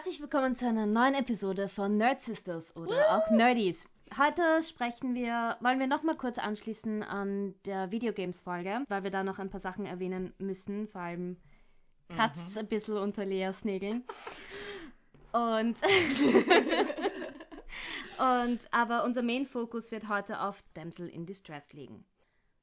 Herzlich willkommen zu einer neuen Episode von Nerd Sisters oder auch Nerdies. Heute sprechen wir, wollen wir nochmal kurz anschließen an der Videogames-Folge, weil wir da noch ein paar Sachen erwähnen müssen. Vor allem kratzt es ein bisschen unter Leas Nägeln. Und, und aber unser Main-Fokus wird heute auf Damsel in Distress liegen.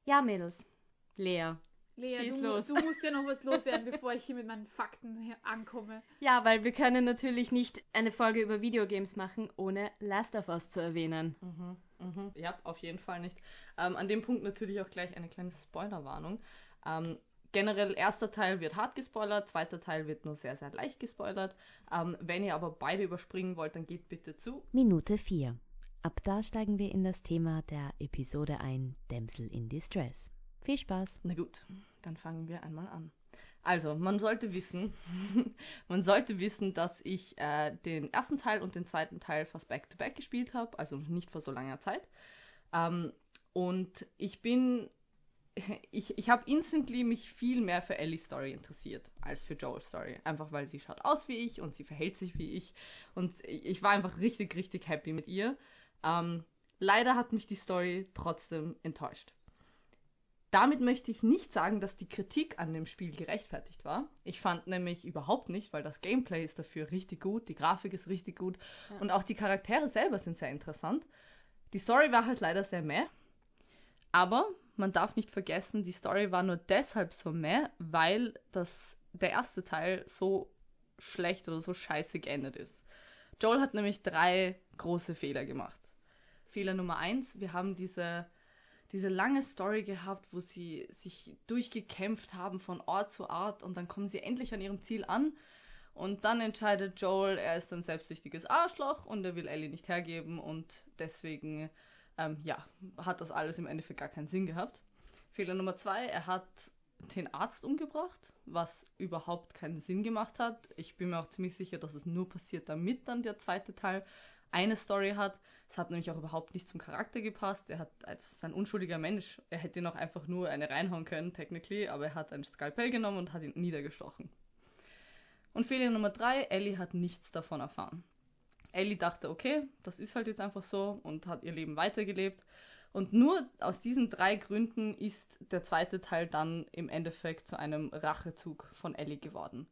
Ja, Mädels. Lea. Lea, Schieß du, los. du musst ja noch was loswerden, bevor ich hier mit meinen Fakten ankomme. Ja, weil wir können natürlich nicht eine Folge über Videogames machen, ohne Last of Us zu erwähnen. Mhm, mhm. Ja, auf jeden Fall nicht. Ähm, an dem Punkt natürlich auch gleich eine kleine Spoilerwarnung. Ähm, generell, erster Teil wird hart gespoilert, zweiter Teil wird nur sehr, sehr leicht gespoilert. Ähm, wenn ihr aber beide überspringen wollt, dann geht bitte zu. Minute 4. Ab da steigen wir in das Thema der Episode ein, Damsel in Distress. Viel Spaß! Na gut, dann fangen wir einmal an. Also, man sollte wissen, man sollte wissen, dass ich äh, den ersten Teil und den zweiten Teil fast back-to-back gespielt habe, also nicht vor so langer Zeit. Ähm, und ich bin, ich, ich habe instantly mich viel mehr für Ellies Story interessiert als für Joel's Story. Einfach weil sie schaut aus wie ich und sie verhält sich wie ich. Und ich, ich war einfach richtig, richtig happy mit ihr. Ähm, leider hat mich die Story trotzdem enttäuscht. Damit möchte ich nicht sagen, dass die Kritik an dem Spiel gerechtfertigt war. Ich fand nämlich überhaupt nicht, weil das Gameplay ist dafür richtig gut, die Grafik ist richtig gut Ja. und auch die Charaktere selber sind sehr interessant. Die Story war halt leider sehr meh. Aber man darf nicht vergessen, die Story war nur deshalb so meh, weil das, der erste Teil so schlecht oder so scheiße geendet ist. Joel hat nämlich drei große Fehler gemacht. Fehler Nummer eins, wir haben diese diese lange Story gehabt, wo sie sich durchgekämpft haben von Ort zu Ort und dann kommen sie endlich an ihrem Ziel an und dann entscheidet Joel, er ist ein selbstsüchtiges Arschloch und er will Ellie nicht hergeben und deswegen, ähm, ja, hat das alles im Endeffekt gar keinen Sinn gehabt. Fehler Nummer zwei, er hat den Arzt umgebracht, was überhaupt keinen Sinn gemacht hat. Ich bin mir auch ziemlich sicher, dass es nur passiert, damit dann der zweite Teil eine Story hat. Es hat nämlich auch überhaupt nicht zum Charakter gepasst. Er hat als ein unschuldiger Mensch, er hätte noch einfach nur eine reinhauen können, technically, aber er hat ein Skalpell genommen und hat ihn niedergestochen. Und Fehler Nummer drei, Ellie hat nichts davon erfahren. Ellie dachte, okay, das ist halt jetzt einfach so und hat ihr Leben weitergelebt. Und nur aus diesen drei Gründen ist der zweite Teil dann im Endeffekt zu einem Rachezug von Ellie geworden.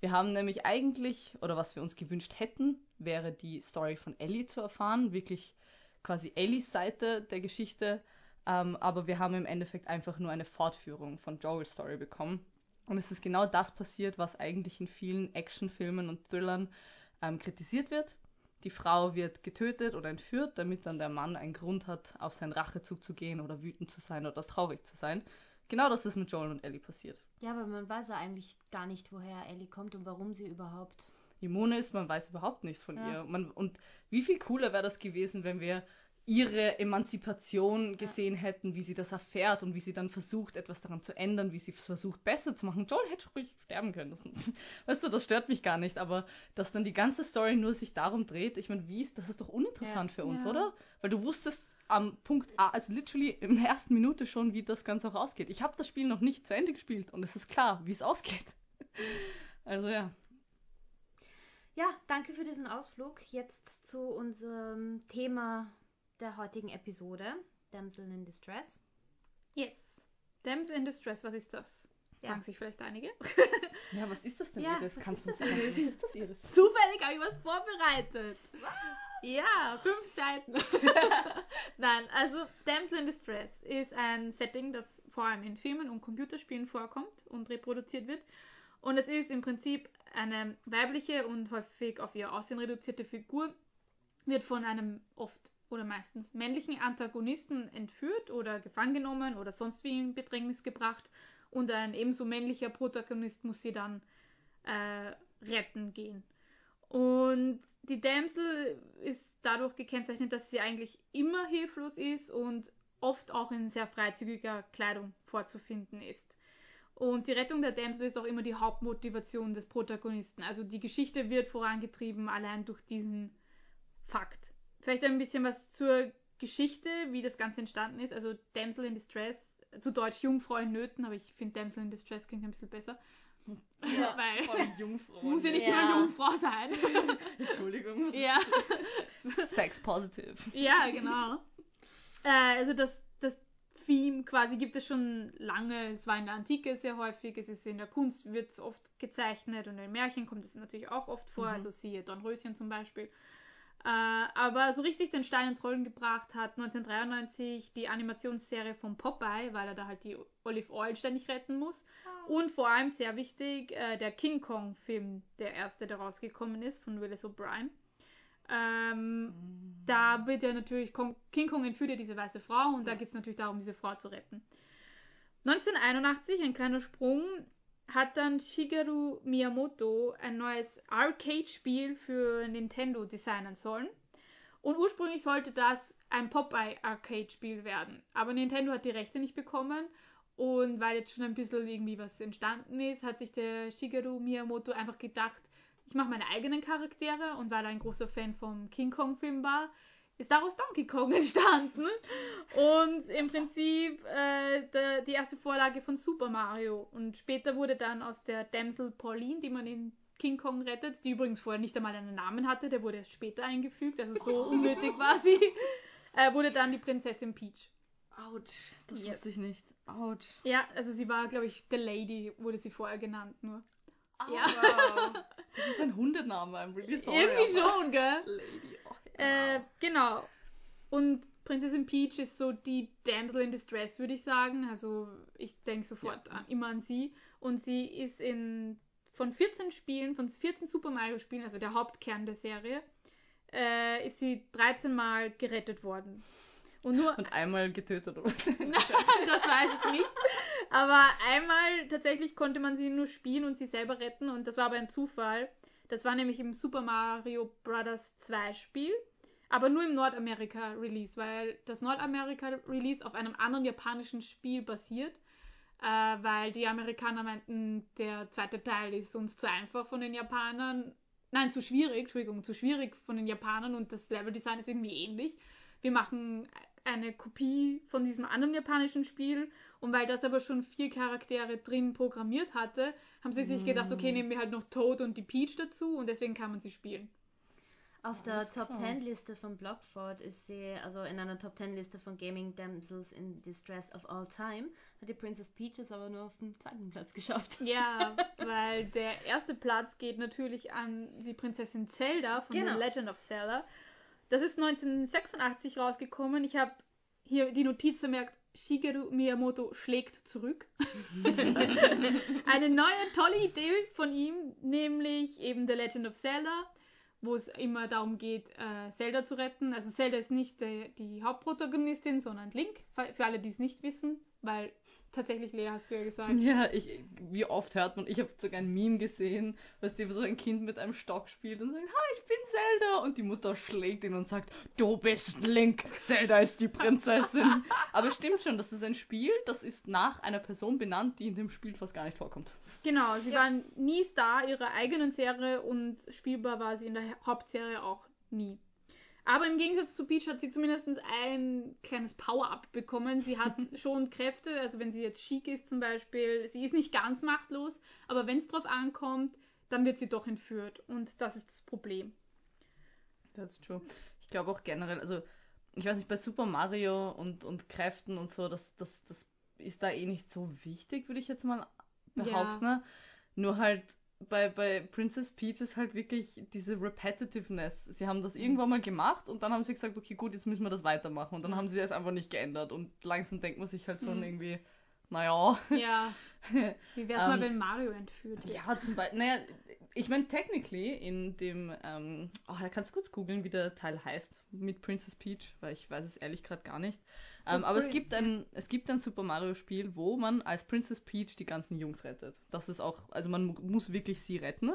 Wir haben nämlich eigentlich, oder was wir uns gewünscht hätten, wäre die Story von Ellie zu erfahren, wirklich quasi Ellies Seite der Geschichte, ähm, aber wir haben im Endeffekt einfach nur eine Fortführung von Joel's Story bekommen. Und es ist genau das passiert, was eigentlich in vielen Actionfilmen und Thrillern ähm, kritisiert wird. Die Frau wird getötet oder entführt, damit dann der Mann einen Grund hat, auf seinen Rachezug zu gehen oder wütend zu sein oder traurig zu sein. Genau das ist mit Joel und Ellie passiert. Ja, aber man weiß ja eigentlich gar nicht, woher Ellie kommt und warum sie überhaupt. Immune ist, man weiß überhaupt nichts von Ja. ihr. Man, und wie viel cooler wäre das gewesen, wenn wir ihre Emanzipation gesehen hätten, wie sie das erfährt und wie sie dann versucht, etwas daran zu ändern, wie sie es versucht, besser zu machen. Joel hätte ruhig sterben können. Das, weißt du, das stört mich gar nicht, aber dass dann die ganze Story nur sich darum dreht, ich meine, wie ist, das ist doch uninteressant Ja. für uns, Ja. oder? Weil du wusstest am Punkt A, also literally in der ersten Minute schon, wie das Ganze auch ausgeht. Ich habe das Spiel noch nicht zu Ende gespielt und es ist klar, wie es ausgeht. Also ja. Ja, danke für diesen Ausflug. Jetzt zu unserem Thema der heutigen Episode: Damsel in Distress. Yes. Damsel in Distress, was ist das? Ja. Fragen sich vielleicht einige. Ja, was ist das denn, Ja, Iris? was Kannst du uns das, sagen? Was ist das, Iris? Zufällig habe ich was vorbereitet. Ja, fünf Seiten. Nein, also Damsel in Distress ist ein Setting, das vor allem in Filmen und Computerspielen vorkommt und reproduziert wird. Und es ist im Prinzip eine weibliche und häufig auf ihr Aussehen reduzierte Figur, wird von einem oft oder meistens männlichen Antagonisten entführt oder gefangen genommen oder sonst wie in Bedrängnis gebracht und ein ebenso männlicher Protagonist muss sie dann äh, retten gehen. Und die Damsel ist dadurch gekennzeichnet, dass sie eigentlich immer hilflos ist und oft auch in sehr freizügiger Kleidung vorzufinden ist. Und die Rettung der Damsel ist auch immer die Hauptmotivation des Protagonisten. Also die Geschichte wird vorangetrieben allein durch diesen Fakt. Vielleicht ein bisschen was zur Geschichte, wie das Ganze entstanden ist. Also Damsel in Distress, zu Deutsch Jungfrau in Nöten, aber ich finde Damsel in Distress klingt ein bisschen besser. Ja, weil Jungfrauen. muss ja nicht Ja. immer Jungfrau sein. Entschuldigung. ja. Sex positive. Ja, genau. Äh, also das, das Theme quasi gibt es schon lange. Es war in der Antike sehr häufig, es ist in der Kunst, wird es oft gezeichnet und in Märchen kommt es natürlich auch oft vor, Mhm. also siehe Dornröschen zum Beispiel. Äh, aber so richtig den Stein ins Rollen gebracht hat 1993 die Animationsserie von Popeye, weil er da halt die Olive Oil ständig retten muss. Und vor allem sehr wichtig, äh, der King Kong-Film, der erste, der rausgekommen ist, von Willis O'Brien. Ähm, da wird ja natürlich, Kong, King Kong entführt ja diese weiße Frau und da geht es natürlich darum, diese Frau zu retten. 1981, ein kleiner Sprung, hat dann Shigeru Miyamoto ein neues Arcade-Spiel für Nintendo designen sollen. Und ursprünglich sollte das ein Popeye-Arcade-Spiel werden. Aber Nintendo hat die Rechte nicht bekommen. Und weil jetzt schon ein bisschen irgendwie was entstanden ist, hat sich der Shigeru Miyamoto einfach gedacht, ich mache meine eigenen Charaktere. Und weil er ein großer Fan vom King Kong-Film war, ist daraus Donkey Kong entstanden. Und im Prinzip äh, der, die erste Vorlage von Super Mario. Und später wurde dann aus der Damsel Pauline, die man in King Kong rettet, die übrigens vorher nicht einmal einen Namen hatte, der wurde erst später eingefügt, also so unnötig war sie, äh, wurde dann die Prinzessin Peach. Autsch, das Yep. wusste ich nicht. Autsch. Ja, also sie war, glaube ich, The Lady, wurde sie vorher genannt nur. Ja. Wow. Das ist ein Hundename, I'm really sorry. Irgendwie schon, gell? Lady. Oh, Äh, genau. Und Prinzessin Peach ist so die Damsel in Distress, würde ich sagen. Also ich denke sofort an, immer an sie. Und sie ist in von 14 Spielen, von 14 Super Mario Spielen, also der Hauptkern der Serie, äh, ist sie 13 Mal gerettet worden. Und nur Und einmal getötet oder was? das weiß ich nicht. Aber einmal tatsächlich konnte man sie nur spielen und sie selber retten und das war aber ein Zufall. Das war nämlich im Super Mario Bros. 2 Spiel, aber nur im Nordamerika Release, weil das Nordamerika Release auf einem anderen japanischen Spiel basiert, äh, weil die Amerikaner meinten, der zweite Teil ist uns zu einfach von den Japanern. Nein, zu schwierig, Entschuldigung, zu schwierig von den Japanern und das Leveldesign ist irgendwie ähnlich. Wir machen eine Kopie von diesem anderen japanischen Spiel und weil das aber schon vier Charaktere drin programmiert hatte, haben sie sich gedacht, okay, nehmen wir halt noch Toad und die Peach dazu und deswegen kann man sie spielen. Auf der Alles Top. 10 Liste von Blockford ist sie, also in einer Top 10 Liste von Gaming Damsels in Distress of All Time, hat die Princess Peach es aber nur auf den zweiten Platz geschafft. Ja, weil der erste Platz geht natürlich an die Prinzessin Zelda von Genau. The Legend of Zelda. Das ist 1986 rausgekommen. Ich habe hier die Notiz vermerkt, Shigeru Miyamoto schlägt zurück. Eine neue, tolle Idee von ihm, nämlich eben The Legend of Zelda, wo es immer darum geht, äh, Zelda zu retten. Also Zelda ist nicht äh, die Hauptprotagonistin, sondern Link, für für alle, die es nicht wissen, weil tatsächlich, Lea, hast du ja gesagt, Ja, ich, wie oft hört man, ich habe sogar ein Meme gesehen, was dir so ein Kind mit einem Stock spielt und sagt, hi, ich bin Zelda. Und die Mutter schlägt ihn und sagt, du bist Link, Zelda ist die Prinzessin. Aber es stimmt schon, das ist ein Spiel, das ist nach einer Person benannt, die in dem Spiel fast gar nicht vorkommt. Genau, sie waren nie Star ihrer eigenen Serie und spielbar war sie in der Hauptserie auch nie. Aber im Gegensatz zu Peach hat sie zumindest ein kleines Power-Up bekommen. Sie hat schon Kräfte, also wenn sie jetzt chic ist zum Beispiel, sie ist nicht ganz machtlos, aber wenn es drauf ankommt, dann wird sie doch entführt und das ist das Problem. That's true. Ich glaube auch generell, also ich weiß nicht, bei Super Mario und, und Kräften und so, das, das, das ist da eh nicht so wichtig, würde ich jetzt mal behaupten. ne? Nur halt bei, bei Princess Peach ist halt wirklich diese Repetitiveness. Sie haben das irgendwann mal gemacht und dann haben sie gesagt, okay, gut, jetzt müssen wir das weitermachen. Und dann haben sie es einfach nicht geändert. Und langsam denkt man sich halt so Mhm. irgendwie, naja. Ja, wie wär's mal, Ähm, wenn Mario entführt wird? Ja, zum Beispiel, naja, ich meine, technically in dem, ähm, oh, da kannst du kurz googeln, wie der Teil heißt mit Princess Peach, weil ich weiß es ehrlich gerade gar nicht. Ähm, Oh, aber es gibt ein, es gibt ein Super Mario Spiel, wo man als Princess Peach die ganzen Jungs rettet. Das ist auch, also man mu- muss wirklich sie retten.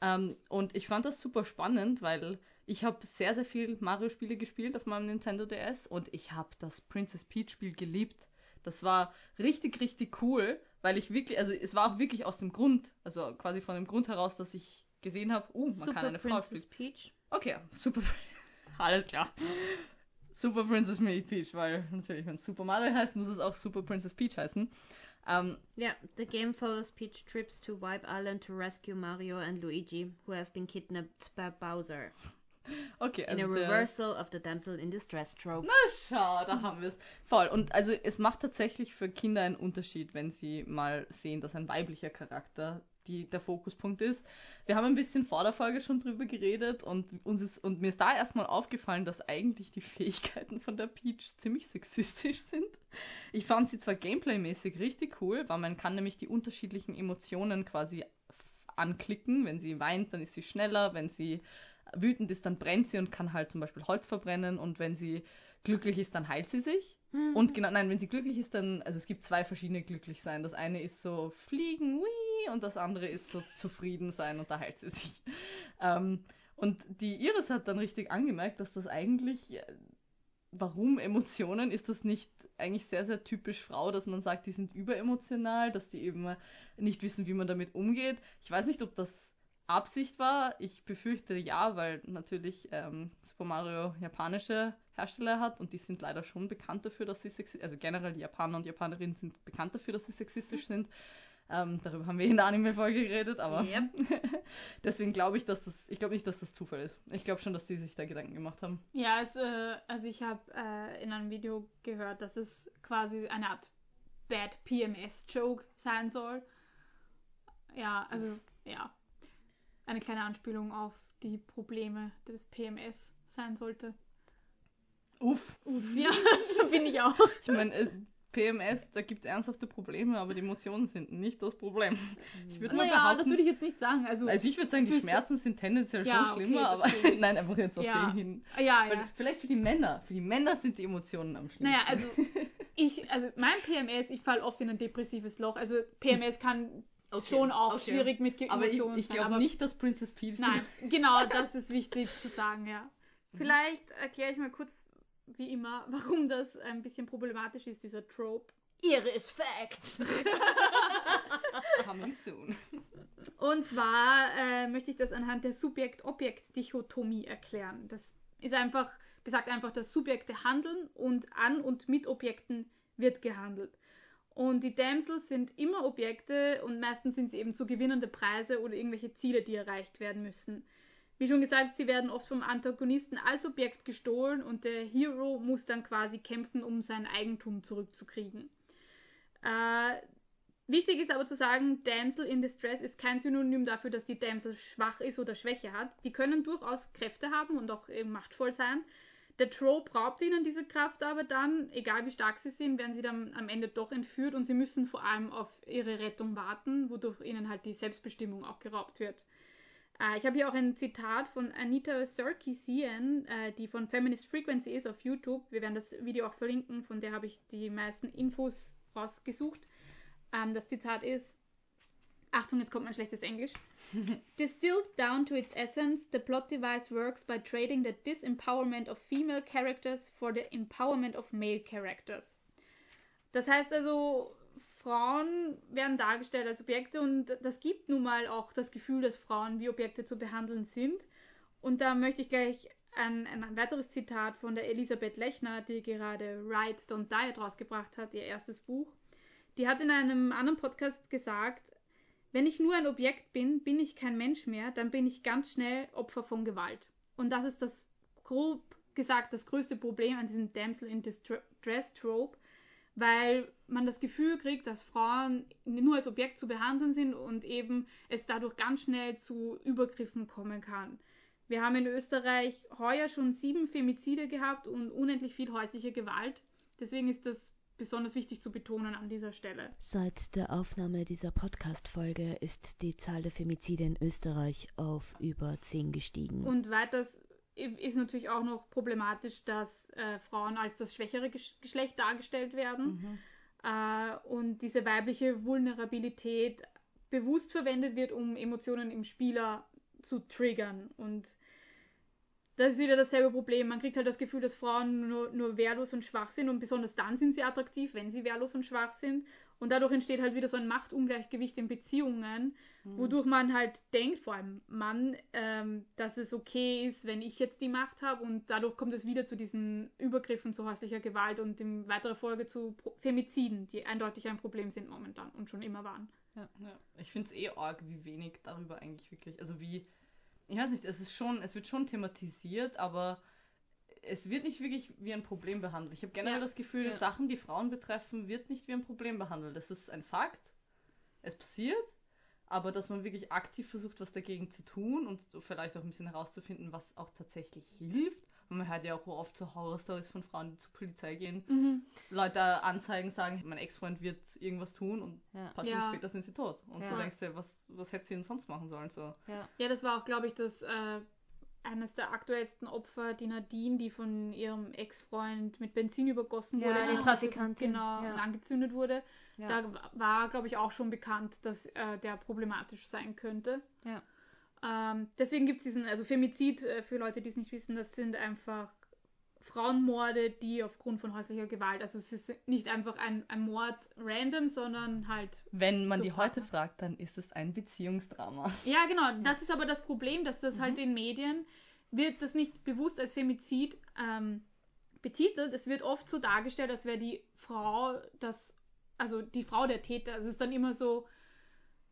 Ähm, und ich fand das super spannend, weil ich habe sehr, sehr viel Mario-Spiele gespielt auf meinem Nintendo DS und ich habe das Princess Peach-Spiel geliebt. Das war richtig, richtig cool, weil ich wirklich, also es war auch wirklich aus dem Grund, also quasi von dem Grund heraus, dass ich gesehen habe, uh, man kann eine Frau spielen. Peach. Okay, super. Alles klar. Super Princess Peach, weil natürlich, wenn es Super Mario heißt, muss es auch Super Princess Peach heißen. Ähm, Yeah, the game follows Peach trips to Wipe Island to rescue Mario and Luigi, who have been kidnapped by Bowser. Okay, In also a der, reversal of the damsel in distress trope. Na schau, da haben wir es. Voll. Und also es macht tatsächlich für Kinder einen Unterschied, wenn sie mal sehen, dass ein weiblicher Charakter die, der Fokuspunkt ist. Wir haben ein bisschen vor der Folge schon drüber geredet und uns ist, und mir ist da erstmal aufgefallen, dass eigentlich die Fähigkeiten von der Peach ziemlich sexistisch sind. Ich fand sie zwar gameplaymäßig richtig cool, weil man kann nämlich die unterschiedlichen Emotionen quasi anklicken. Wenn sie weint, dann ist sie schneller. Wenn sie wütend ist, dann brennt sie und kann halt zum Beispiel Holz verbrennen. Und wenn sie glücklich ist, dann heilt sie sich. Und genau, nein, wenn sie glücklich ist, dann, also es gibt zwei verschiedene Glücklichsein. Das eine ist so fliegen, wii, und das andere ist so zufrieden sein und da heilt sie sich. Ähm, und die Iris hat dann richtig angemerkt, dass das eigentlich, äh, warum Emotionen, ist das nicht eigentlich sehr, sehr typisch Frau, dass man sagt, die sind überemotional, dass die eben nicht wissen, wie man damit umgeht. Ich weiß nicht, ob das Absicht war. Ich befürchte ja, weil natürlich ähm, Super Mario japanische Hersteller hat und die sind leider schon bekannt dafür, dass sie sexistisch, also generell die Japaner und Japanerinnen sind bekannt dafür, dass sie sexistisch sind. Ähm, darüber haben wir in der Anime-Folge geredet, aber Yep. deswegen glaube ich, dass das, ich glaube nicht, dass das Zufall ist. Ich glaube schon, dass die sich da Gedanken gemacht haben. Ja, es, äh, also ich habe äh, in einem Video gehört, dass es quasi eine Art Bad PMS-Joke sein soll. Ja, also ja, eine kleine Anspielung auf die Probleme des PMS sein sollte. Uff, Uff, ja, finde ich auch. ich meine, äh, PMS, da gibt es ernsthafte Probleme, aber die Emotionen sind nicht das Problem. Ich würde mal Naja, behaupten, das würde ich jetzt nicht sagen. Also, also ich würde sagen, die Schmerzen sind tendenziell Ja, schon okay, schlimmer, das aber nein, einfach jetzt auf Ja. dem hin. ja, Weil, ja. vielleicht für die Männer. Für die Männer sind die Emotionen am schlimmsten. Naja, also ich, also mein PMS, ich falle oft in ein depressives Loch. Also PMS kann Okay, schon auch okay. schwierig mit Ge- aber ich, Emotionen ich glaube nicht, dass Princess Peach. Nein, genau, das ist wichtig zu sagen, ja. Vielleicht erkläre ich mal kurz, wie immer, warum das ein bisschen problematisch ist, dieser Trope. Iris Facts. Coming soon. Und zwar äh, möchte ich das anhand der Subjekt-Objekt-Dichotomie erklären. Das ist einfach, besagt einfach, dass Subjekte handeln und an und mit Objekten wird gehandelt. Und die Damsels sind immer Objekte und meistens sind sie eben zu gewinnende Preise oder irgendwelche Ziele, die erreicht werden müssen. Wie schon gesagt, sie werden oft vom Antagonisten als Objekt gestohlen und der Hero muss dann quasi kämpfen, um sein Eigentum zurückzukriegen. Äh, Wichtig ist aber zu sagen, Damsel in Distress ist kein Synonym dafür, dass die Damsel schwach ist oder Schwäche hat. Die können durchaus Kräfte haben und auch machtvoll sein. Der Trope raubt ihnen diese Kraft aber dann, egal wie stark sie sind, werden sie dann am Ende doch entführt und sie müssen vor allem auf ihre Rettung warten, wodurch ihnen halt die Selbstbestimmung auch geraubt wird. Äh, ich habe hier auch ein Zitat von Anita Sarkeesian, äh, die von Feminist Frequency ist auf YouTube. Wir werden das Video auch verlinken, von der habe ich die meisten Infos rausgesucht. Ähm, das Zitat ist, Achtung, jetzt kommt mein schlechtes Englisch. Distilled down to its essence, the plot device works by trading the disempowerment of female characters for the empowerment of male characters. Das heißt also, Frauen werden dargestellt als Objekte und das gibt nun mal auch das Gefühl, dass Frauen wie Objekte zu behandeln sind. Und da möchte ich gleich ein, ein weiteres Zitat von der Elisabeth Lechner, die gerade Ride Don't Diet rausgebracht hat, ihr erstes Buch. Die hat in einem anderen Podcast gesagt, wenn ich nur ein Objekt bin, bin ich kein Mensch mehr, dann bin ich ganz schnell Opfer von Gewalt. Und das ist das grob gesagt das größte Problem an diesem Damsel in Distress Trope, weil man das Gefühl kriegt, dass Frauen nur als Objekt zu behandeln sind und eben es dadurch ganz schnell zu Übergriffen kommen kann. Wir haben in Österreich heuer schon sieben Femizide gehabt und unendlich viel häusliche Gewalt. Deswegen ist das besonders wichtig zu betonen an dieser Stelle. Seit der Aufnahme dieser Podcast-Folge ist die Zahl der Femizide in Österreich auf über 10 gestiegen. Und weiters ist natürlich auch noch problematisch, dass äh, Frauen als das schwächere Gesch Geschlecht dargestellt werden äh, und diese weibliche Vulnerabilität bewusst verwendet wird, um Emotionen im Spieler zu triggern. Und das ist wieder dasselbe Problem. Man kriegt halt das Gefühl, dass Frauen nur, nur wehrlos und schwach sind und besonders dann sind sie attraktiv, wenn sie wehrlos und schwach sind. Und dadurch entsteht halt wieder so ein Machtungleichgewicht in Beziehungen, Mhm. wodurch man halt denkt, vor allem Mann, ähm, dass es okay ist, wenn ich jetzt die Macht habe und dadurch kommt es wieder zu diesen Übergriffen zu häuslicher Gewalt und in weiterer Folge zu Pro Femiziden, die eindeutig ein Problem sind momentan und schon immer waren. Ja, ich finde es eh arg, wie wenig darüber eigentlich wirklich, also wie, ich weiß nicht, es ist schon, es wird schon thematisiert, aber es wird nicht wirklich wie ein Problem behandelt. Ich habe generell Ja. das Gefühl, Ja. Sachen, die Frauen betreffen, wird nicht wie ein Problem behandelt. Das ist ein Fakt, es passiert, aber dass man wirklich aktiv versucht, was dagegen zu tun und vielleicht auch ein bisschen herauszufinden, was auch tatsächlich hilft. Und man hört ja auch oft so Horror-Stories von Frauen, die zur Polizei gehen, Leute anzeigen, sagen, mein Ex-Freund wird irgendwas tun und Ja. ein paar Ja. Stunden später sind sie tot. Und Ja. du denkst dir, was, was hätte sie denn sonst machen sollen? So. Ja, das war auch, glaube ich, das äh, eines der aktuellsten Opfer, die Nadine, die von ihrem Ex-Freund mit Benzin übergossen Ja, wurde. die und- Trafikantin, Genau, ja. und angezündet wurde. Ja. Da war, glaube ich, auch schon bekannt, dass äh, der problematisch sein könnte. Ja. Ähm, deswegen gibt es diesen, also Femizid, äh, für Leute, die es nicht wissen, das sind einfach Frauenmorde, die aufgrund von häuslicher Gewalt, also es ist nicht einfach ein, ein Mord random, sondern halt Wenn man die heute fragt, dann ist es ein Beziehungsdrama. Ja, genau. Das ist aber das Problem, dass das halt in Medien wird das nicht bewusst als Femizid ähm, betitelt. Es wird oft so dargestellt, als wäre die Frau das, also die Frau der Täter. Also es ist dann immer so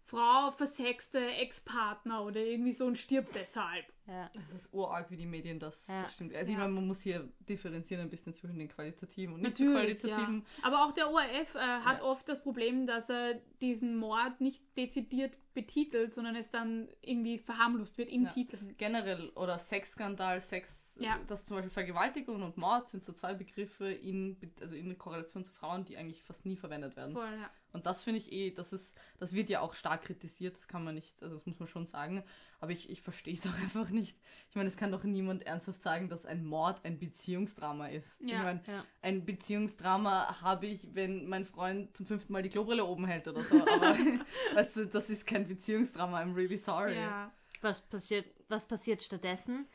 Frau versexte Ex-Partner oder irgendwie so und stirbt deshalb. Ja. Das ist urarg, wie die Medien das, Ja. das stimmt. Also ich Ja. meine, man muss hier differenzieren ein bisschen zwischen den qualitativen und nicht Natürlich, so ja. qualitativen. Aber auch der ORF äh, hat Ja. oft das Problem, dass er diesen Mord nicht dezidiert betitelt, sondern es dann irgendwie verharmlost wird in Ja. Titeln. Generell, oder Sexskandal, Sex, Ja. das zum Beispiel Vergewaltigung und Mord sind so zwei Begriffe in, also in Korrelation zu Frauen, die eigentlich fast nie verwendet werden. Voll, ja. Und das finde ich eh, das ist, das wird ja auch stark kritisiert, das kann man nicht, also das muss man schon sagen, aber ich, ich verstehe es auch einfach nicht. Ich meine, es kann doch niemand ernsthaft sagen, dass ein Mord ein Beziehungsdrama ist. Ich Ja, meine, ja. ein Beziehungsdrama habe ich, wenn mein Freund zum fünften Mal die Klobrille oben hält oder so, aber weißt du, das ist kein Beziehungsdrama, I'm really sorry. ja. Was passiert, was passiert stattdessen?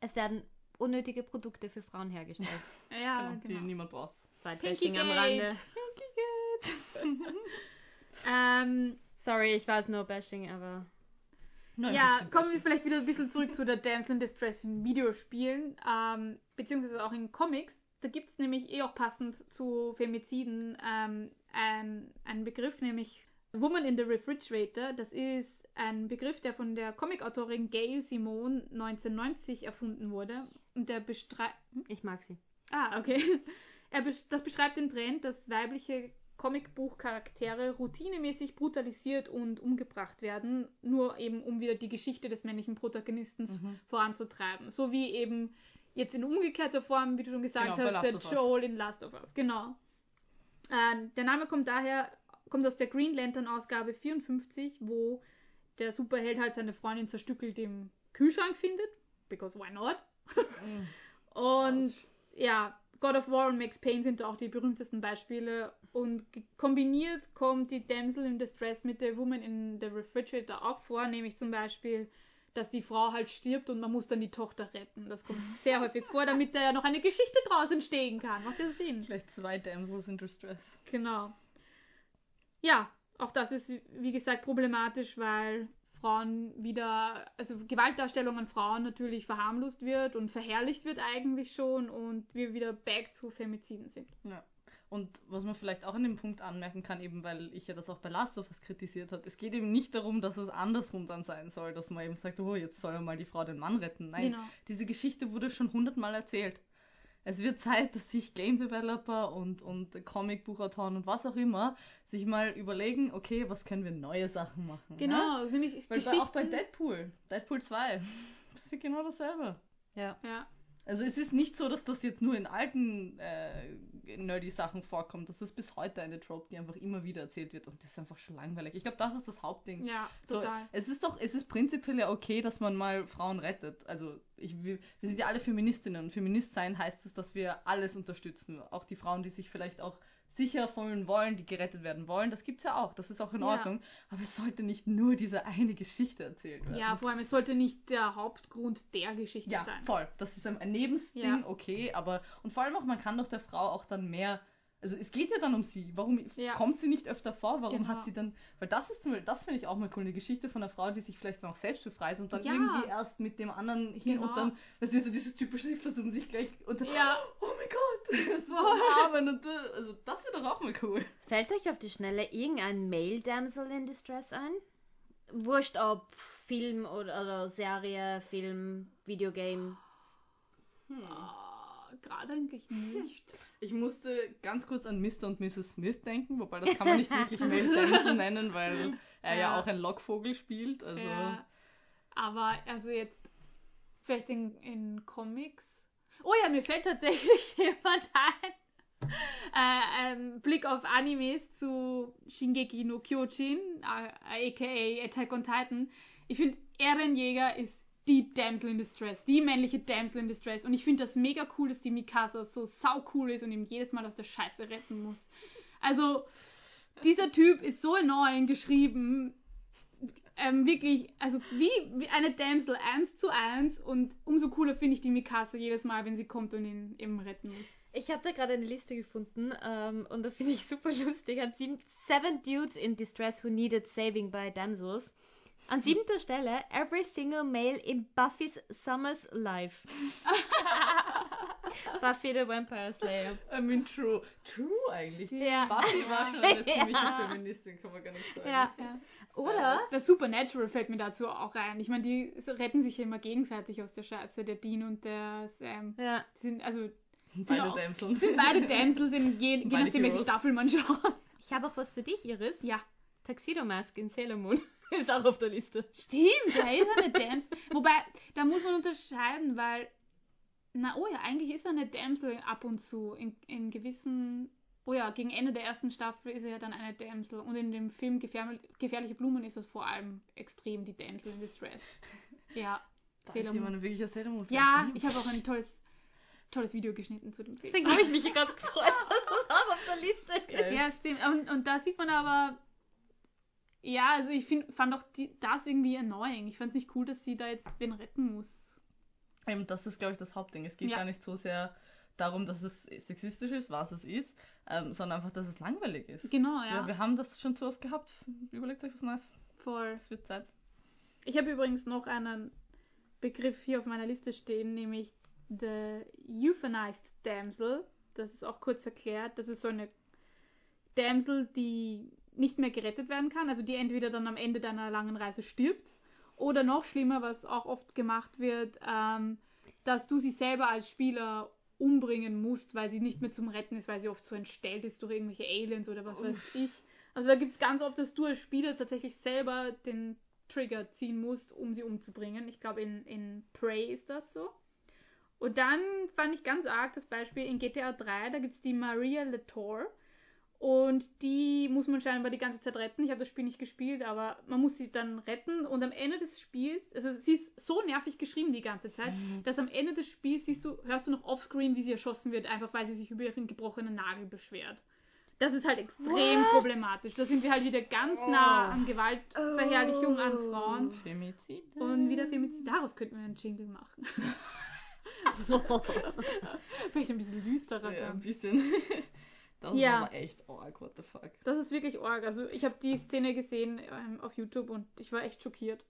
Es werden unnötige Produkte für Frauen hergestellt. Ja, Genau, genau. Die niemand braucht. Bashing am Pinky Rande. Gate. Ähm, Sorry, ich weiß nur Bashing, aber Nur ein ja, kommen wir Bashing. vielleicht wieder ein bisschen zurück zu der Damsel in Distress in Videospielen, ähm, beziehungsweise auch in Comics. Da gibt es nämlich eh auch passend zu Femiziden ähm, ein, einen Begriff, nämlich Woman in the Refrigerator. Das ist ein Begriff, der von der Comicautorin Gail Simone 1990 erfunden wurde. Und der beschreibt. ich mag sie. Ah, okay. Besch das beschreibt den Trend, dass weibliche Comicbuchcharaktere routinemäßig brutalisiert und umgebracht werden, nur eben um wieder die Geschichte des männlichen Protagonisten Mhm. voranzutreiben. So wie eben jetzt in umgekehrter Form, wie du schon gesagt Genau, hast, der. Joel in Last of Us. Genau. Äh, der Name kommt daher, kommt aus der Green Lantern Ausgabe 54, wo der Superheld halt seine Freundin zerstückelt im Kühlschrank findet. Because why not? Mhm. Und ja, God of War und Max Payne sind auch die berühmtesten Beispiele. Und kombiniert kommt die Damsel in Distress mit der Woman in the Refrigerator auch vor, nämlich zum Beispiel, dass die Frau halt stirbt und man muss dann die Tochter retten. Das kommt sehr häufig vor, damit da ja noch eine Geschichte draus entstehen kann. Macht ja Sinn. Gleich zwei Damsels in Distress. Genau. Ja, auch das ist, wie gesagt, problematisch, weil Frauen wieder, also Gewaltdarstellung an Frauen natürlich verharmlost wird und verherrlicht wird eigentlich schon und wir wieder back zu Femiziden sind. Ja. Und was man vielleicht auch an dem Punkt anmerken kann, eben weil ich ja das auch bei Last of Us kritisiert habe, es geht eben nicht darum, dass es andersrum dann sein soll, dass man eben sagt, oh, jetzt soll mal die Frau den Mann retten. Nein, Genau. diese Geschichte wurde schon hundertmal erzählt. Es wird Zeit, dass sich Game Developer und, und Comicbuchautoren und was auch immer sich mal überlegen, okay, was können wir neue Sachen machen? Ja? Genau, nämlich Weil bei, auch bei. Deadpool, Deadpool 2, das ist ja genau dasselbe. Ja. Ja, Also es ist nicht so, dass das jetzt nur in alten äh, nerdy Sachen vorkommt. Das ist bis heute eine Trope, die einfach immer wieder erzählt wird und das ist einfach schon langweilig. Ich glaube, das ist das Hauptding. ja, So, total. es ist doch, es ist prinzipiell ja okay, dass man mal Frauen rettet. Also ich, wir, wir sind ja alle Feministinnen und Feminist sein heißt es, dass wir alles unterstützen. Auch die Frauen, die sich vielleicht auch sicher fühlen wollen, die gerettet werden wollen, das gibt's ja auch. Das ist auch in Ja. Ordnung. Aber es sollte nicht nur diese eine Geschichte erzählt werden. Ja, vor allem, es sollte nicht der Hauptgrund der Geschichte Ja, sein. voll. Das ist ein, ein Nebensding, Ja. okay, aber und vor allem auch, man kann doch der Frau auch dann mehr Also es geht ja dann um sie. Warum Ja. kommt sie nicht öfter vor? Warum Genau. hat sie dann. Weil das ist zum Beispiel, das finde ich auch mal cool, eine Geschichte von einer Frau, die sich vielleicht dann auch selbst befreit und dann Ja. irgendwie erst mit dem anderen hin Genau. und dann, weißt du, so dieses typische, sie versuchen sich gleich und dann, Ja. oh mein Gott, das ist so umarmen und äh, also das wäre doch auch mal cool. Fällt euch auf die Schnelle irgendein Male Damsel in Distress ein? Wurscht ob Film oder, oder Serie, Film, Videogame. Hm. Gerade eigentlich nicht. Ich musste ganz kurz an Mr. und Mrs. Smith denken, wobei das kann man nicht wirklich Damsel nennen, weil er ja. Ja. auch ein Lockvogel spielt. Also Ja. Aber also jetzt vielleicht in, in Comics. Oh ja, mir fällt tatsächlich jemand ein. Äh, ähm, Blick auf Animes zu Shingeki no Kyojin, äh, aka Attack on Titan. Ich finde, Ehrenjäger ist die Damsel in Distress, die männliche Damsel in Distress. Und ich finde das mega cool, dass die Mikasa so sau cool ist und ihn jedes Mal aus der Scheiße retten muss. Also, dieser Typ ist so annoying geschrieben. Ähm, wirklich, also wie, wie eine Damsel eins zu eins und umso cooler finde ich die Mikasa jedes Mal, wenn sie kommt und ihn eben retten muss. Ich habe da gerade eine Liste gefunden ähm, und da finde ich super lustig. An sieben, seven dudes in distress who needed saving by damsels. An siebter Stelle, every single male in Buffy's Summer's Life. Buffy the Vampire Slayer. I mean, true. True eigentlich. Ja. Buffy war schon eine ziemliche Ja. Feministin, kann man gar nicht sagen. Ja. Ja. Oder? Das Supernatural fällt mir dazu auch rein. Ich meine, die retten sich ja immer gegenseitig aus der Scheiße, der Dean und der Sam. Ja. Die sind, also, Beide auch- sind beide Damsels, in je, je nachdem, welche. Staffel man schaut. Ich habe auch was für dich, Iris. Ja. Tuxedo Mask in Sailor Moon. Ist auch auf der Liste. Stimmt, er ist eine Damsel. Wobei, da muss man unterscheiden, weil, na, oh ja, eigentlich ist er eine Damsel ab und zu. In, in gewissen, oh ja, gegen Ende der ersten Staffel ist er ja dann eine Damsel. Und in dem Film Gefähr Gefährliche Blumen ist es vor allem extrem die Damsel in Distress. Ja, Da Sailor ist jemand ein wirklicher Moon. Ja, ich habe auch ein tolles, tolles Video geschnitten zu dem Film. Deswegen habe ich mich gerade gefreut, dass das auch auf der Liste ist. Ja, stimmt. Und, und da sieht man aber, ja, also ich find, fand auch die, das irgendwie annoying. Ich fand es nicht cool, dass sie da jetzt wen retten muss. Eben, das ist, glaube ich, das Hauptding. Es geht Ja. gar nicht so sehr darum, dass es sexistisch ist, was es ist, ähm, sondern einfach, dass es langweilig ist. Genau, Ja, ja. wir haben das schon zu oft gehabt. Überlegt euch was Neues. Voll. Es wird Zeit. Ich habe übrigens noch einen Begriff hier auf meiner Liste stehen, nämlich the euthanized damsel. Das ist auch kurz erklärt. Das ist so eine Damsel, die nicht mehr gerettet werden kann, also die entweder dann am Ende deiner langen Reise stirbt oder noch schlimmer, was auch oft gemacht wird, ähm, dass du sie selber als Spieler umbringen musst, weil sie nicht mehr zum Retten ist, weil sie oft so entstellt ist durch irgendwelche Aliens oder was weiß ich. Also da gibt es ganz oft, dass du als Spieler tatsächlich selber den Trigger ziehen musst, um sie umzubringen. Ich glaube, in, in Prey ist das so. Und dann fand ich ganz arg das Beispiel in GTA 3, da gibt es die Maria Latour. Und die muss man scheinbar die ganze Zeit retten. Ich habe das Spiel nicht gespielt, aber man muss sie dann retten. Und am Ende des Spiels, also sie ist so nervig geschrieben die ganze Zeit, dass am Ende des Spiels siehst du, hörst du noch offscreen, wie sie erschossen wird, einfach weil sie sich über ihren gebrochenen Nagel beschwert. Das ist halt extrem problematisch. Da sind wir halt wieder ganz nah an Gewaltverherrlichung an Frauen. Femizid. Und wieder Femizid. Daraus könnten wir einen Jingle machen. Vielleicht ein bisschen düsterer Ja, ein dann. bisschen. Das Ja. war echt arg, what the fuck. Das ist wirklich arg. Also ich habe die Szene gesehen ähm, auf YouTube und ich war echt schockiert.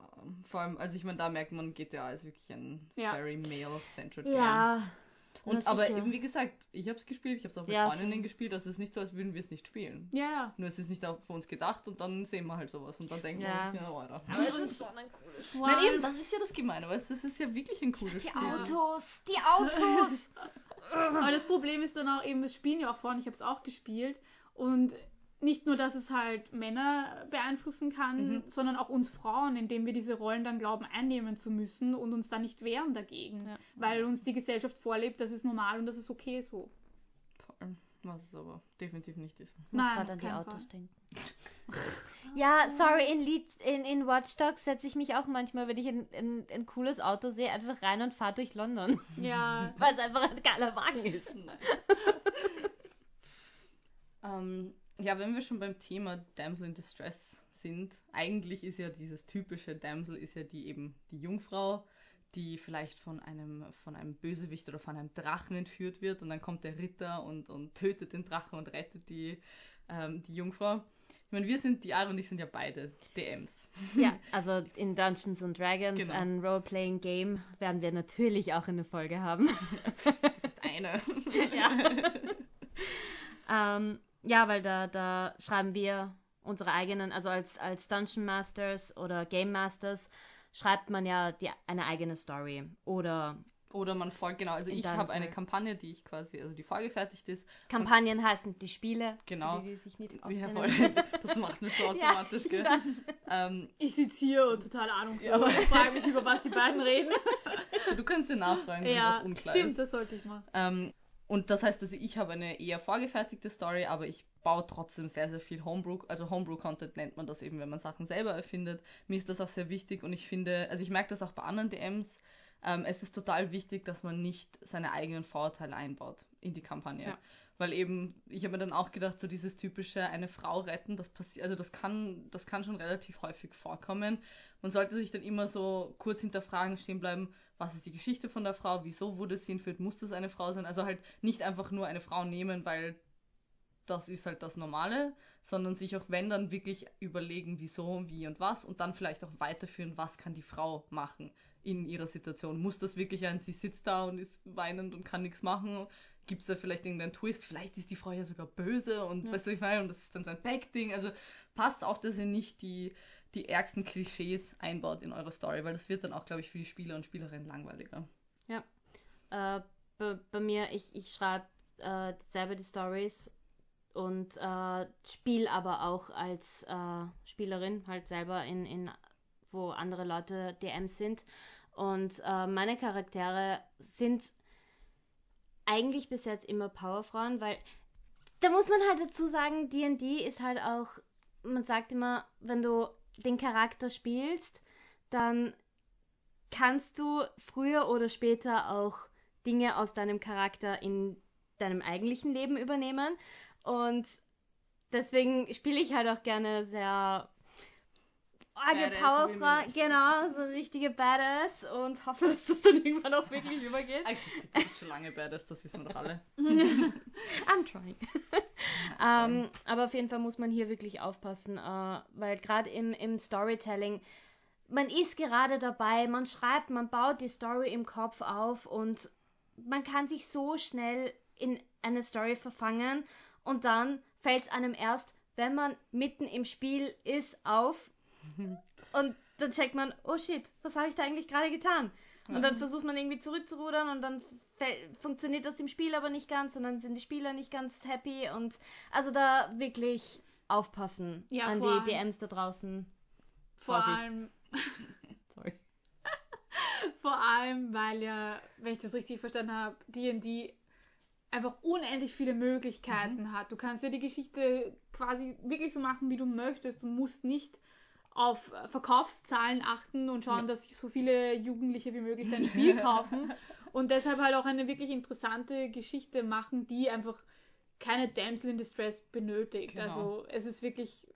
Ähm, Vor allem, also ich meine, da merkt man, GTA ist wirklich ein Ja. very male-centered Game. Ja. Und aber sicher. eben wie gesagt, ich habe es gespielt, ich habe es auch mit Ja, Freundinnen same. gespielt, also es ist nicht so, als würden wir es nicht spielen. Ja, ja. Nur es ist nicht auch für uns gedacht und dann sehen wir halt sowas und dann denken Ja. wir uns, ja, Alter. Aber es ist schon ein cooles Spiel. Nein, eben, das ist ja das Gemeine, weil es das ist ja wirklich ein cooles Die Spiel. Autos, die Autos. Aber das Problem ist dann auch eben, das spielen ja auch Frauen, ich habe es auch gespielt. Und nicht nur, dass es halt Männer beeinflussen kann, Mhm. sondern auch uns Frauen, indem wir diese Rollen dann glauben einnehmen zu müssen und uns dann nicht wehren dagegen. Ja. Weil uns die Gesellschaft vorlebt, das ist normal und das ist okay so. Vor allem, Was es aber definitiv nicht ist. muss Nein, gerade an die Autos Fall. denken. ja, sorry, in, Lead, in, in Watch Dogs setze ich mich auch manchmal, wenn ich ein, ein, ein cooles Auto sehe, einfach rein und fahre durch London. Ja, Weil es einfach ein geiler Wagen ist. ähm, ja, wenn wir schon beim Thema Damsel in Distress sind, eigentlich ist ja dieses typische Damsel ist ja die eben die Jungfrau, die vielleicht von einem, von einem Bösewicht oder von einem Drachen entführt wird und dann kommt der Ritter und, und tötet den Drachen und rettet die, ähm, die Jungfrau. Ich meine, wir sind, die Ara und ich sind ja beide DMs. Ja, also in Dungeons and Dragons, Genau. ein Role-Playing-Game, werden wir natürlich auch in der Folge haben. Es ist eine. Ja. ähm, ja, weil da, da schreiben wir unsere eigenen, also als, als Dungeon Masters oder Game Masters schreibt man ja die, eine eigene Story. Oder Oder man folgt, genau, also ich habe eine. Kampagne, die ich quasi, also die vorgefertigt ist. Kampagnen heißen die Spiele, Genau. die, die sich nicht Ja, voll. Das macht man so automatisch, ja, gell? Ähm, Ich sitze hier und total ahnungslos Ja, aber- und frage mich, über was die beiden reden. so, du kannst dir nachfragen, wenn was ja, unklar stimmt, ist. das sollte ich mal. Ähm, und das heißt also, ich habe eine eher vorgefertigte Story, aber ich baue trotzdem sehr, sehr viel Homebrew. Also Homebrew-Content nennt man das eben, wenn man Sachen selber erfindet. Mir ist das auch sehr wichtig und ich finde, also ich merke das auch bei anderen DMs, ähm, es ist total wichtig, dass man nicht seine eigenen Vorurteile einbaut in die Kampagne. Ja. Weil eben, ich habe mir dann auch gedacht, so dieses typische eine Frau retten, das passiert, also das kann, das kann schon relativ häufig vorkommen. Man sollte sich dann immer so kurz hinterfragen, stehen bleiben, was ist die Geschichte von der Frau, wieso wurde sie entführt, muss das eine Frau sein? Also halt nicht einfach nur eine Frau nehmen, weil das ist halt das Normale, sondern sich auch wenn dann wirklich überlegen, wieso, wie und was und dann vielleicht auch weiterführen, was kann die Frau machen in ihrer Situation. Muss das wirklich ein, sie sitzt da und ist weinend und kann nichts machen? Gibt es da vielleicht irgendeinen Twist? Vielleicht ist die Frau ja sogar böse und Ja. weißt du, ich meine, und das ist dann so ein Backding. Also passt auf, dass ihr nicht die, die ärgsten Klischees einbaut in eure Story, weil das wird dann auch, glaube ich, für die Spieler und Spielerinnen langweiliger. Äh, bei, bei mir, ich, ich schreibe äh, selber die Stories und äh, spiele aber auch als äh, Spielerin halt selber in, in wo andere Leute DMs sind. Und äh, meine Charaktere sind eigentlich bis jetzt immer Powerfrauen, weil da muss man halt dazu sagen, D&D ist halt auch, man sagt immer, wenn du den Charakter spielst, dann kannst du früher oder später auch Dinge aus deinem Charakter in deinem eigentlichen Leben übernehmen. Und deswegen spiele ich halt auch gerne sehr arge Badass Powerfrau, genau, so richtige Badass und hoffe, dass das dann irgendwann auch wirklich übergeht. Eigentlich das ist schon lange badass, das wissen wir doch alle. I'm trying. ähm, aber auf jeden Fall muss man hier wirklich aufpassen, äh, weil gerade im, im Storytelling, man ist gerade dabei, man schreibt, man baut die Story im Kopf auf und man kann sich so schnell in eine Story verfangen und dann fällt es einem erst, wenn man mitten im Spiel ist, auf und dann checkt man, oh shit, was habe ich da eigentlich gerade getan? Und dann versucht man irgendwie zurückzurudern und dann funktioniert das im Spiel aber nicht ganz und dann sind die Spieler nicht ganz happy und also da wirklich aufpassen Ja, an die DMs da draußen. Vor Vorsicht. allem, Sorry. vor allem, weil ja, wenn ich das richtig verstanden habe, D&D einfach unendlich viele Möglichkeiten hat. Du kannst ja die Geschichte quasi wirklich so machen, wie du möchtest. Du musst nicht auf Verkaufszahlen achten und schauen, Ja. dass so viele Jugendliche wie möglich dein Spiel kaufen. Und deshalb halt auch eine wirklich interessante Geschichte machen, die einfach keine Damsel in Distress benötigt. Genau. Also es ist wirklich,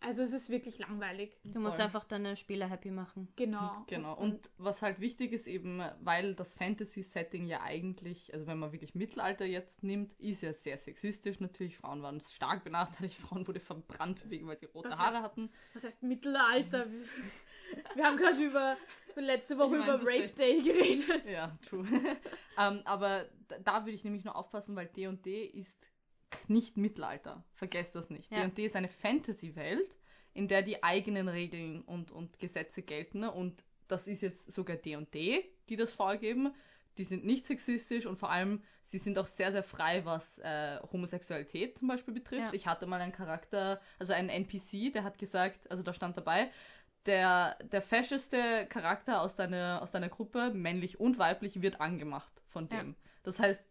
also es ist wirklich langweilig. Du musst Voll. einfach deine Spieler happy machen. Genau. Genau. Und was halt wichtig ist eben, weil das Fantasy-Setting ja eigentlich, also wenn man wirklich Mittelalter jetzt nimmt, ist ja sehr sexistisch natürlich. Frauen waren stark benachteiligt, Frauen wurde verbrannt, wegen weil sie rote Was Haare heißt- hatten. Was heißt Mittelalter? Wir, haben gerade über letzte Woche Ich mein, über Rape. Day geredet. Ja, true. ähm, aber da, da würde ich nämlich nur aufpassen, weil D&D ist nicht Mittelalter. Vergesst das nicht. Ja. D&D ist eine Fantasy-Welt, in der die eigenen Regeln und, und Gesetze gelten. ne? Und das ist jetzt sogar D&D, die das vorgeben. Die sind nicht sexistisch und vor allem, sie sind auch sehr, sehr frei, was äh, Homosexualität zum Beispiel betrifft. Ja. Ich hatte mal einen Charakter, also einen NPC, der hat gesagt, also da stand dabei, der, der fescheste Charakter aus deiner, aus deiner Gruppe, männlich und weiblich, wird angemacht von Ja. dem. Das heißt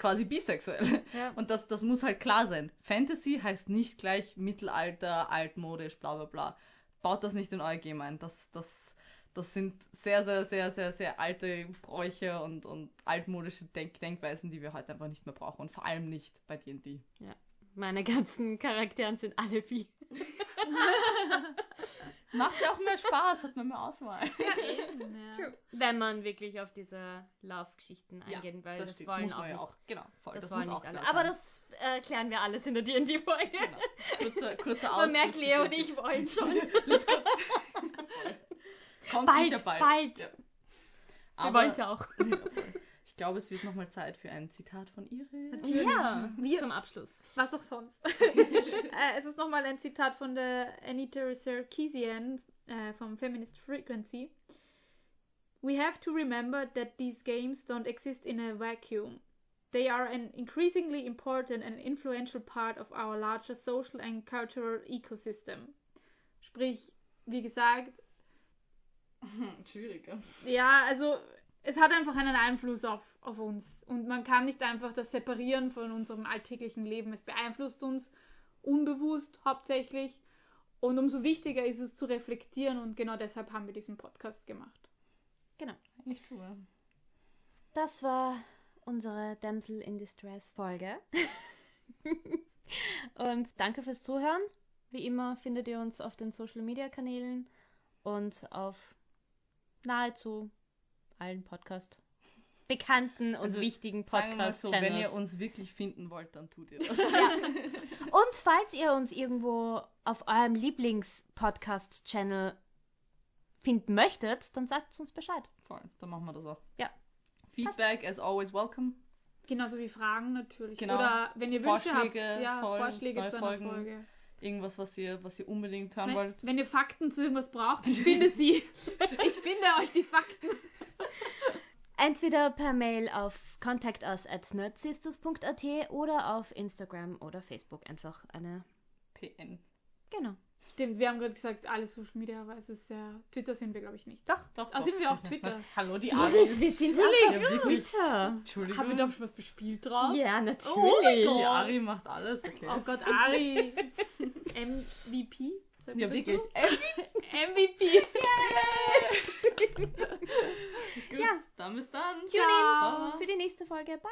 quasi bisexuell. Ja. Und das, das muss halt klar sein. Fantasy heißt nicht gleich Mittelalter, altmodisch, bla bla bla. Baut das nicht in euer Game ein. Das, das, das sind sehr, sehr, sehr, sehr, sehr alte Bräuche und, und altmodische Denk Denkweisen, die wir heute einfach nicht mehr brauchen. Und vor allem nicht bei D&D. Meine ganzen Charakteren sind alle bi. Macht ja auch mehr Spaß, hat man mehr Auswahl. Eben, ja. Wenn man wirklich auf diese Laufgeschichten Ja, eingeht, weil das, stimmt. wollen muss auch man ja nicht, auch. Genau, voll. das, Das, wollen nicht alle. Aber das äh, klären wir alles in der D&D-Folge. Genau. Kurzer, kurzer Man merkt, Leo und ich wollen schon. Voll. Kommt Bald, sicher bald. bald. Ja. Wir Aber- wollen es ja auch. Ich glaube, es wird nochmal Zeit für ein Zitat von Iris. Ja, Wir- zum Abschluss. Was auch sonst. äh, es ist nochmal ein Zitat von der Anita Sarkeesian äh, vom Feminist Frequency. We have to remember that these games don't exist in a vacuum. They are an increasingly important and influential part of our larger social and cultural ecosystem. Sprich, wie gesagt, Schwierig, ja. ja, also es hat einfach einen Einfluss auf, auf uns. Und man kann nicht einfach das separieren von unserem alltäglichen Leben. Es beeinflusst uns unbewusst hauptsächlich. Und umso wichtiger ist es zu reflektieren und genau deshalb haben wir diesen Podcast gemacht. Nicht true, ja. Das war unsere Damsel in Distress Folge. und danke fürs Zuhören. Wie immer findet ihr uns auf den Social Media Kanälen und auf nahezu allen Podcast bekannten und Also, wichtigen Sagen wir mal Podcast so, wenn ihr uns wirklich finden wollt, dann tut ihr das. Und falls ihr uns irgendwo auf eurem Lieblings-Podcast-Channel finden möchtet, dann sagt uns Bescheid. Voll, dann machen wir das auch. Ja. Feedback, as always, welcome. Genauso wie Fragen natürlich. Genau. Oder wenn ihr Wünsche habt, Vorschläge, ja, Folgen, Vorschläge zu einer Folgen. Folge. Irgendwas, was ihr, was ihr unbedingt hören Wenn, wollt. wenn ihr Fakten zu irgendwas braucht, ich finde sie. ich finde euch die Fakten. Entweder per Mail auf contact us at nerdsisters.at oder auf Instagram oder Facebook einfach eine. PN. Genau. Stimmt, wir haben gerade gesagt, alle Social Media, aber es ist ja. Twitter sind wir, glaube ich, nicht. Doch. Doch, Da doch. sind wir auf Twitter. Hallo, die Aris. wir sind Entschuldigung. auf. Twitter. Entschuldigung. Haben wir da schon was bespielt drauf? Ja, natürlich. Oh mein Die Gott. Ari macht alles, okay. Oh Gott, Ari. MVP? Ja, wirklich. so? MVP. Gut, ja. dann bis dann. Tune in für die nächste Folge. Bye.